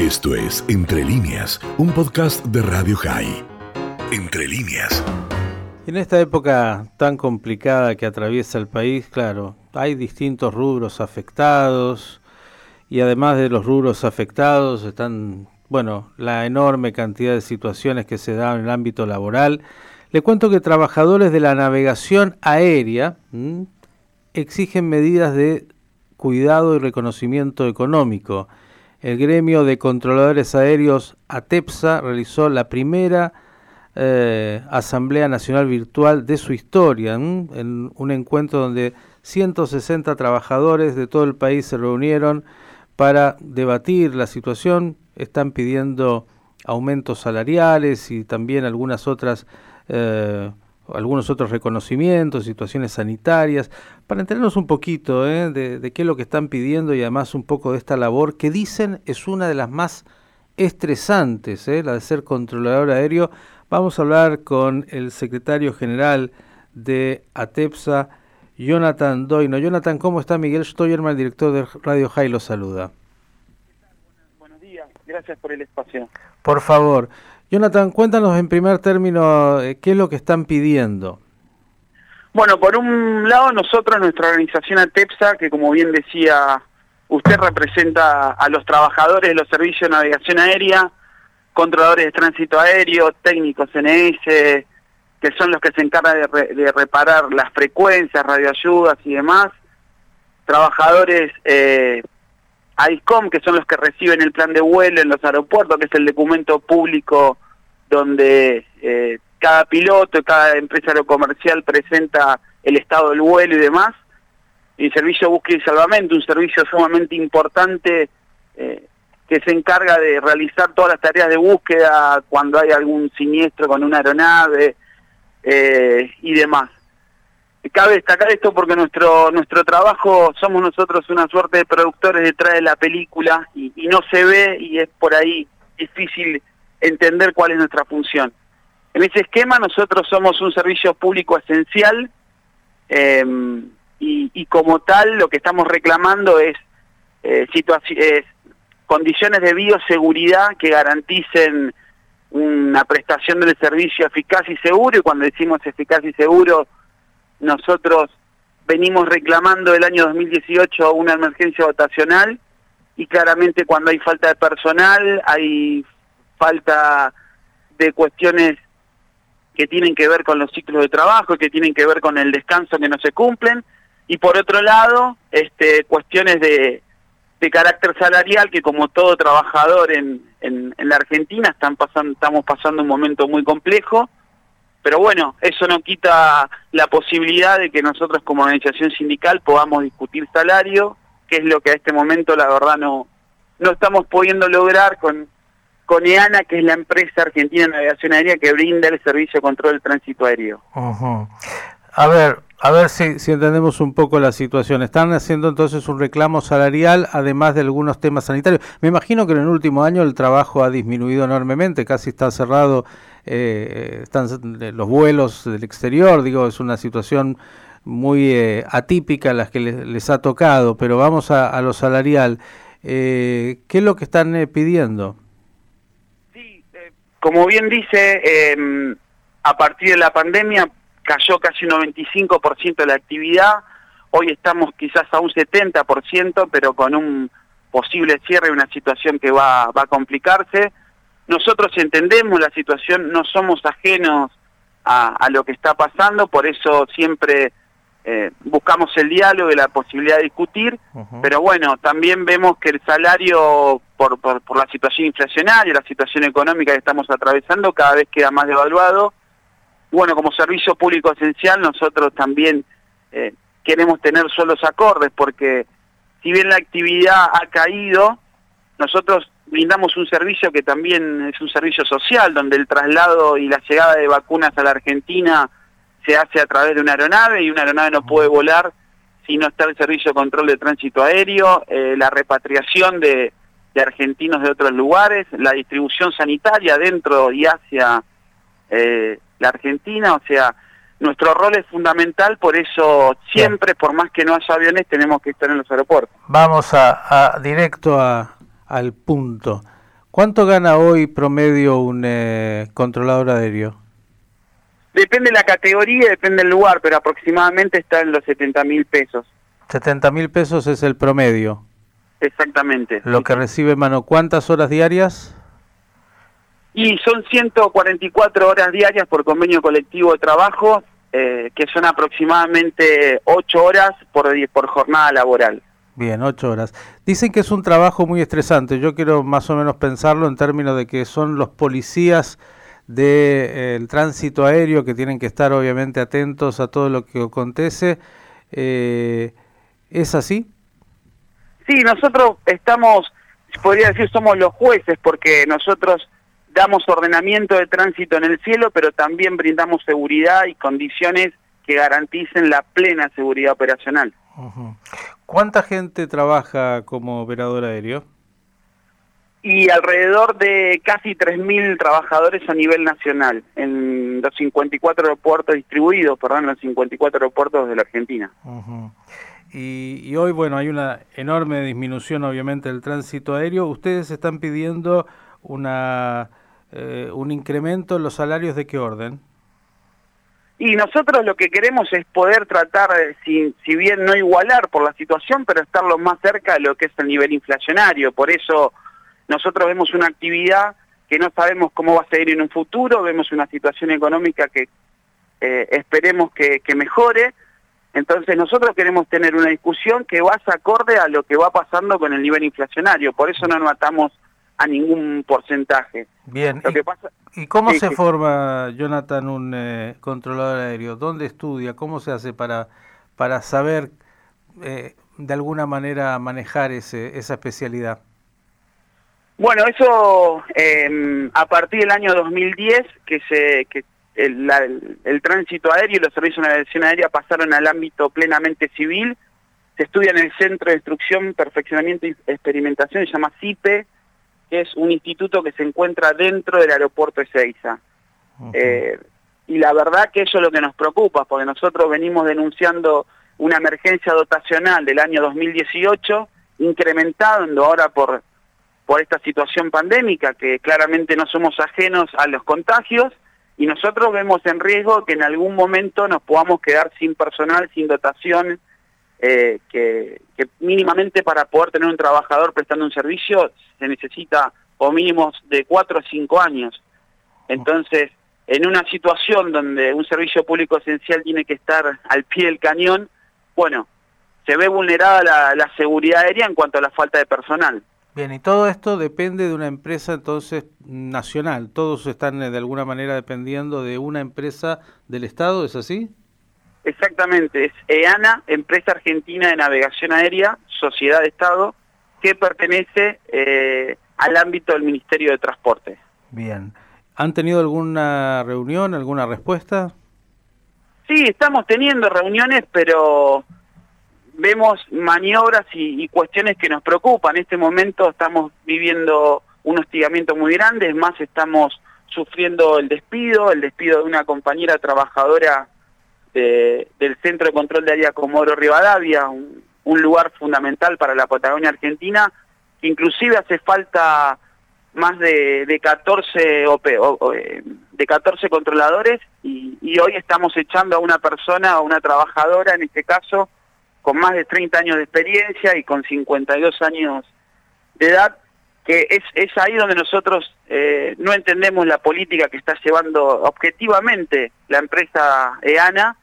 Esto es Entre líneas, un podcast de Radio High. Entre líneas. En esta época tan complicada que atraviesa el país, claro, hay distintos rubros afectados y además de los rubros afectados están, bueno, la enorme cantidad de situaciones que se dan en el ámbito laboral. Le cuento que trabajadores de la navegación aérea exigen medidas de cuidado y reconocimiento económico. El gremio de controladores aéreos ATEPSA realizó la primera eh, Asamblea Nacional Virtual de su historia, en un encuentro donde 160 trabajadores de todo el país se reunieron para debatir la situación, están pidiendo aumentos salariales y también algunas otras eh, algunos otros reconocimientos, situaciones sanitarias, para enterarnos un poquito ¿eh? de, qué es lo que están pidiendo y además un poco de esta labor que dicen es una de las más estresantes, ¿eh? la de ser controlador aéreo. Vamos a hablar con el secretario general de ATEPSA, Jonathan Doino. Jonathan, ¿cómo está? Miguel Stoyerman, director de Radio High, lo saluda. Buenos días, gracias por el espacio. Por favor. Jonathan, cuéntanos en primer término eh, qué es lo que están pidiendo. Bueno, por un lado nosotros, nuestra organización ATEPSA, que como bien decía, usted representa a los trabajadores de los servicios de navegación aérea, controladores de tránsito aéreo, técnicos NS, que son los que se encargan de, reparar las frecuencias, radioayudas y demás, trabajadores eh, ICOM, que son los que reciben el plan de vuelo en los aeropuertos, que es el documento público donde eh, cada piloto, cada empresa aerocomercial presenta el estado del vuelo y demás. Y servicio de búsqueda y salvamento, un servicio sumamente importante eh, que se encarga de realizar todas las tareas de búsqueda cuando hay algún siniestro con una aeronave eh, y demás. Cabe destacar esto porque nuestro nuestro trabajo somos nosotros una suerte de productores detrás de la película y, no se ve y es por ahí difícil entender cuál es nuestra función. En ese esquema nosotros somos un servicio público esencial em, y, como tal lo que estamos reclamando es, eh, es condiciones de bioseguridad que garanticen una prestación del servicio eficaz y seguro y cuando decimos eficaz y seguro nosotros venimos reclamando el año 2018 una emergencia votacional y claramente cuando hay falta de personal, hay falta de cuestiones que tienen que ver con los ciclos de trabajo, que tienen que ver con el descanso que no se cumplen, y por otro lado, este, cuestiones de, de carácter salarial que como todo trabajador en, en, en la Argentina están pasando, estamos pasando un momento muy complejo, pero bueno, eso no quita la posibilidad de que nosotros como organización sindical podamos discutir salario, que es lo que a este momento la verdad no, no estamos pudiendo lograr con, con EANA, que es la empresa argentina de navegación aérea que brinda el servicio de control del tránsito aéreo. A ver, a ver si, si entendemos un poco la situación. Están haciendo entonces un reclamo salarial, además de algunos temas sanitarios. Me imagino que en el último año el trabajo ha disminuido enormemente, casi está cerrado eh, están los vuelos del exterior, digo, es una situación muy eh, atípica las que les, ha tocado, pero vamos a, lo salarial. Eh, ¿Qué es lo que están eh, pidiendo? Sí, como bien dice, em, a partir de la pandemia cayó casi un 95% de la actividad, hoy estamos quizás a un 70%, pero con un posible cierre, una situación que va, va a complicarse. Nosotros entendemos la situación, no somos ajenos a, lo que está pasando, por eso siempre eh, buscamos el diálogo y la posibilidad de discutir, pero bueno, también vemos que el salario, por, por, la situación inflacionaria, la situación económica que estamos atravesando, cada vez queda más devaluado. Bueno, como servicio público esencial, nosotros también eh, queremos tener suelos acordes, porque si bien la actividad ha caído, nosotros brindamos un servicio que también es un servicio social, donde el traslado y la llegada de vacunas a la Argentina se hace a través de una aeronave y una aeronave no puede volar si no está el servicio de control de tránsito aéreo, eh, la repatriación de, argentinos de otros lugares, la distribución sanitaria dentro y hacia eh, la Argentina, o sea, nuestro rol es fundamental, por eso siempre, por más que no haya aviones, tenemos que estar en los aeropuertos. Vamos a directo a, al punto. ¿Cuánto gana hoy promedio un eh, controlador aéreo? Depende de la categoría, depende del lugar, pero aproximadamente está en los 70 mil pesos. 70 mil pesos es el promedio. Exactamente. Lo que recibe mano, ¿cuántas horas diarias? Y son 144 horas diarias por convenio colectivo de trabajo, eh, que son aproximadamente 8 horas por, por jornada laboral. Bien, 8 horas. Dicen que es un trabajo muy estresante. Yo quiero más o menos pensarlo en términos de que son los policías del de, eh, tránsito aéreo que tienen que estar obviamente atentos a todo lo que acontece. Eh, ¿Es así? Sí, nosotros estamos, podría decir, somos los jueces porque nosotros damos ordenamiento de tránsito en el cielo, pero también brindamos seguridad y condiciones que garanticen la plena seguridad operacional. ¿Cuánta gente trabaja como operador aéreo? Y alrededor de casi 3.000 trabajadores a nivel nacional, en los 54 aeropuertos distribuidos, perdón, en los 54 aeropuertos de la Argentina. y, y, hoy, bueno, hay una enorme disminución, obviamente, del tránsito aéreo. ¿Ustedes están pidiendo una eh, un incremento en los salarios de qué orden? Y nosotros lo que queremos es poder tratar, si, bien no igualar por la situación, pero estar lo más cerca de lo que es el nivel inflacionario. Por eso nosotros vemos una actividad que no sabemos cómo va a seguir en un futuro, vemos una situación económica que eh, esperemos que, mejore. Entonces nosotros queremos tener una discusión que vaya acorde a lo que va pasando con el nivel inflacionario. Por eso no nos matamos a ningún porcentaje. Bien, ¿Y, cómo se forma, Jonathan, un eh, controlador aéreo? ¿Dónde estudia? ¿Cómo se hace para, para saber eh, de alguna manera manejar ese, esa especialidad? Bueno, eso em, a partir del año 2010, que, se, que el, el, tránsito aéreo y los servicios de navegación aérea pasaron al ámbito plenamente civil, se estudia en el Centro de Instrucción, Perfeccionamiento y Experimentación, se llama CIPE, que es un instituto que se encuentra dentro del aeropuerto de Seiza. Eh, y la verdad que eso es lo que nos preocupa, porque nosotros venimos denunciando una emergencia dotacional del año 2018, incrementando ahora por, por esta situación pandémica, que claramente no somos ajenos a los contagios, y nosotros vemos en riesgo que en algún momento nos podamos quedar sin personal, sin dotación, eh, que, mínimamente para poder tener un trabajador prestando un servicio se necesita o mínimos de cuatro o cinco años. Entonces, en una situación donde un servicio público esencial tiene que estar al pie del cañón, bueno, se ve vulnerada la, la seguridad aérea en cuanto a la falta de personal. Bien, y todo esto depende de una empresa entonces nacional. Todos están eh, de alguna manera dependiendo de una empresa del Estado, ¿es así? Exactamente, es EANA, Empresa Argentina de Navegación Aérea, Sociedad de Estado, que pertenece eh, al ámbito del Ministerio de Transporte. Bien. ¿Han tenido alguna reunión, alguna respuesta? Sí, estamos teniendo reuniones, pero vemos maniobras y, y, cuestiones que nos preocupan. En este momento estamos viviendo un hostigamiento muy grande, es más, estamos sufriendo el despido, el despido de una compañera trabajadora del Centro de Control de Área Comodoro Rivadavia, un, lugar fundamental para la Patagonia Argentina, inclusive hace falta más de, de 14 eh, de 14 controladores y, y, hoy estamos echando a una persona, a una trabajadora en este caso, con más de 30 años de experiencia y con 52 años de edad, que es, es ahí donde nosotros eh, no entendemos la política que está llevando objetivamente la empresa EANA,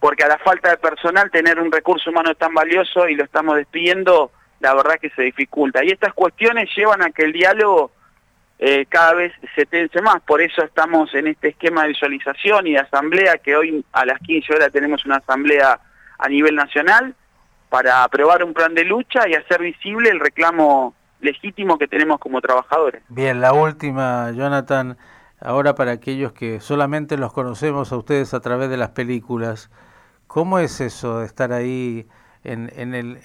porque a la falta de personal tener un recurso humano tan valioso y lo estamos despidiendo, la verdad que se dificulta. Y estas cuestiones llevan a que el diálogo eh, cada vez se tense más, por eso estamos en este esquema de visualización y de asamblea, que hoy a las 15 horas tenemos una asamblea a nivel nacional para aprobar un plan de lucha y hacer visible el reclamo legítimo que tenemos como trabajadores. Bien, la última, Jonathan, ahora para aquellos que solamente los conocemos a ustedes a través de las películas, ¿cómo es eso de estar ahí en, en el...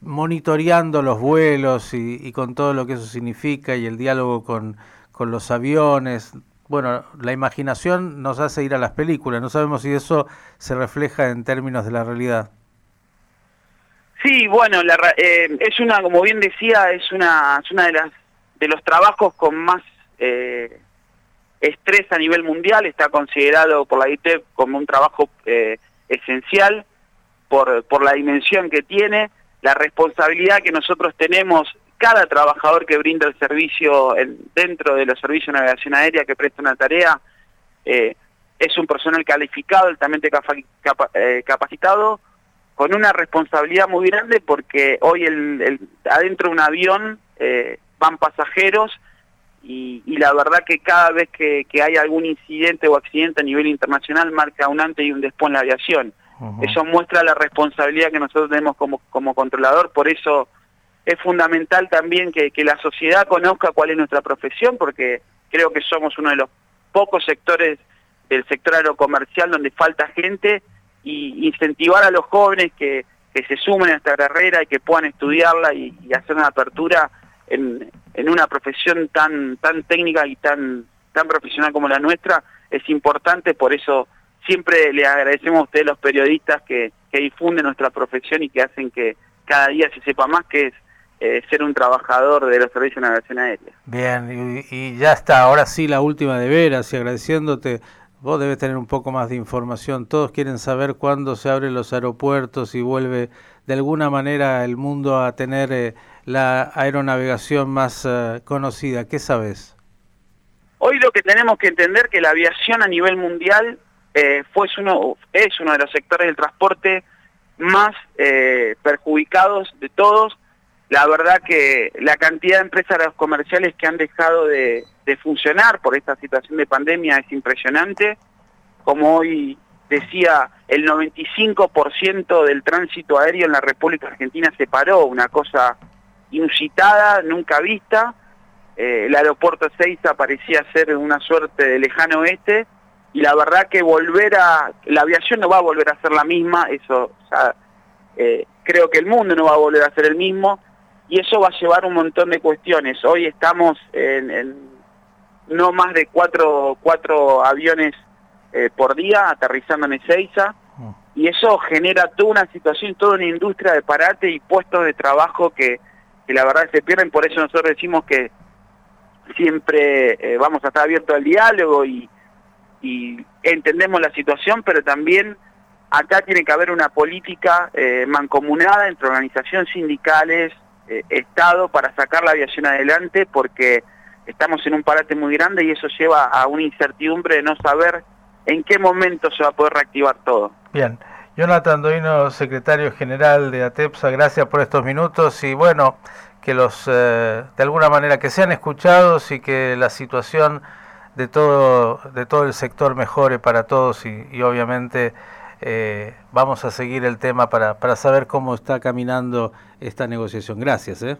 monitoreando los vuelos y, con todo lo que eso significa y el diálogo con, con los aviones. Bueno, la imaginación nos hace ir a las películas, no sabemos si eso se refleja en términos de la realidad. Sí, bueno, la, eh, es una, como bien decía, es una, es una de las de los trabajos con más eh, estrés a nivel mundial, está considerado por la ITEP como un trabajo eh, esencial por, por la dimensión que tiene, la responsabilidad que nosotros tenemos, cada trabajador que brinda el servicio dentro de los servicios de navegación aérea que presta una tarea, eh, es un personal calificado, altamente eh, capacitado, con una responsabilidad muy grande porque hoy el, adentro de un avión eh, van pasajeros y, la verdad que cada vez que, hay algún incidente o accidente a nivel internacional marca un antes y un después en la aviación. Eso muestra la responsabilidad que nosotros tenemos como, como controlador, por eso es fundamental también que, que la sociedad conozca cuál es nuestra profesión, porque creo que somos uno de los pocos sectores del sector aerocomercial donde falta gente y incentivar a los jóvenes que, que se sumen a esta carrera y que puedan estudiarla y, hacer una apertura en, en, una profesión tan tan técnica y tan tan profesional como la nuestra es importante, por eso siempre le agradecemos a ustedes los periodistas que, que difunden nuestra profesión y que hacen que cada día se sepa más que es eh, ser un trabajador de los servicios de navegación aérea. Bien, y, y, ya está, ahora sí la última de veras y agradeciéndote Vos debes tener un poco más de información. Todos quieren saber cuándo se abren los aeropuertos y vuelve de alguna manera el mundo a tener eh, la aeronavegación más eh, conocida. ¿Qué sabes? Hoy lo que tenemos que entender que la aviación a nivel mundial eh, fue uno, es uno de los sectores del transporte más perjudicados de todos la verdad que la cantidad de empresas comerciales que han dejado de, funcionar por esta situación de pandemia es impresionante. Como hoy decía, el 95% del tránsito aéreo en la República Argentina se paró, una cosa inusitada, nunca vista. Eh, el aeropuerto Seiza parecía ser una suerte de lejano oeste y la verdad que volver a... La aviación no va a volver a ser la misma, eso eh, creo que el mundo no va a volver a ser el mismo y eso va a llevar un montón de cuestiones. Hoy estamos en, no más de cuatro, cuatro aviones eh, por día aterrizando en Ezeiza mm. y eso genera toda una situación, toda una industria de parate y puestos de trabajo que, la verdad se pierden, por eso nosotros decimos que siempre eh, vamos a estar abiertos al diálogo y, y entendemos la situación, pero también acá tiene que haber una política eh, mancomunada entre organizaciones sindicales, eh, Estado para sacar la aviación adelante porque estamos en un parate muy grande y eso lleva a una incertidumbre de no saber en qué momento se va a poder reactivar todo. Bien. Jonathan Doino, secretario general de ATEPSA, gracias por estos minutos y bueno, que los, eh, de alguna manera, que sean escuchados y que la situación de todo, de todo el sector mejore para todos y obviamente eh, vamos a seguir el tema para, para saber cómo está caminando esta negociación. Gracias. ¿eh?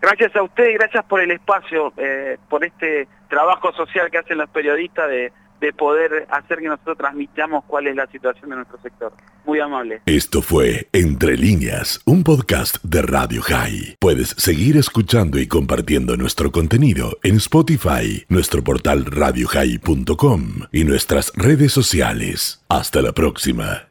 Gracias a usted y gracias por el espacio, eh, por este trabajo social que hacen los periodistas de de poder hacer que nosotros transmitamos cuál es la situación de nuestro sector. Muy amable. Esto fue Entre líneas, un podcast de Radio High. Puedes seguir escuchando y compartiendo nuestro contenido en Spotify, nuestro portal radiohigh.com y nuestras redes sociales. Hasta la próxima.